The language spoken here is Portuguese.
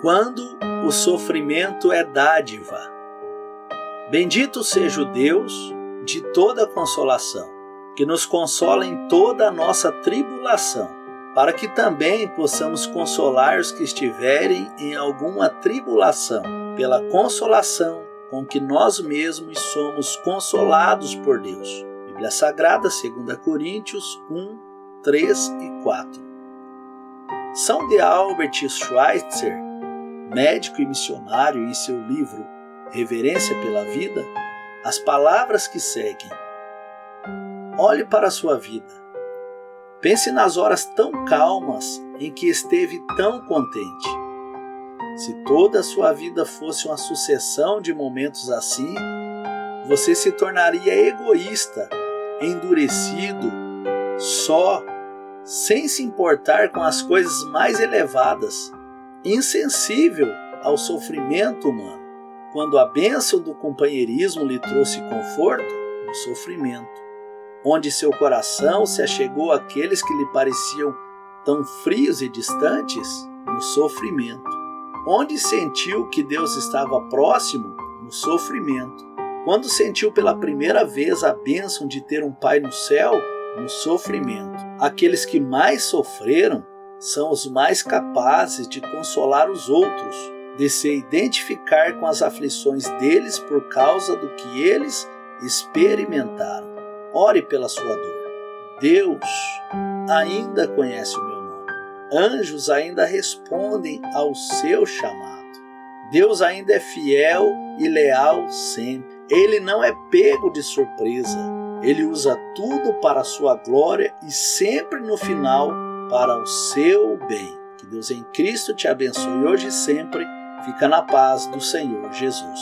quando o sofrimento é dádiva. Bendito seja o Deus de toda consolação, que nos consola em toda a nossa tribulação, para que também possamos consolar os que estiverem em alguma tribulação, pela consolação com que nós mesmos somos consolados por Deus. Bíblia Sagrada, 2 Coríntios 1, 3 e 4. São de Albert Schweitzer médico e missionário, em seu livro Reverência pela Vida, as palavras que seguem. Olhe para a sua vida. Pense nas horas tão calmas em que esteve tão contente. Se toda a sua vida fosse uma sucessão de momentos assim, você se tornaria egoísta, endurecido, só, sem se importar com as coisas mais elevadas insensível ao sofrimento humano, quando a bênção do companheirismo lhe trouxe conforto no sofrimento, onde seu coração se achegou àqueles que lhe pareciam tão frios e distantes no sofrimento, onde sentiu que Deus estava próximo no sofrimento, quando sentiu pela primeira vez a bênção de ter um Pai no céu no sofrimento. Aqueles que mais sofreram são os mais capazes de consolar os outros, de se identificar com as aflições deles por causa do que eles experimentaram. Ore pela sua dor. Deus ainda conhece o meu nome. Anjos ainda respondem ao seu chamado. Deus ainda é fiel e leal sempre. Ele não é pego de surpresa. Ele usa tudo para a sua glória e sempre no final para o seu bem. Que Deus em Cristo te abençoe hoje e sempre. Fica na paz do Senhor Jesus.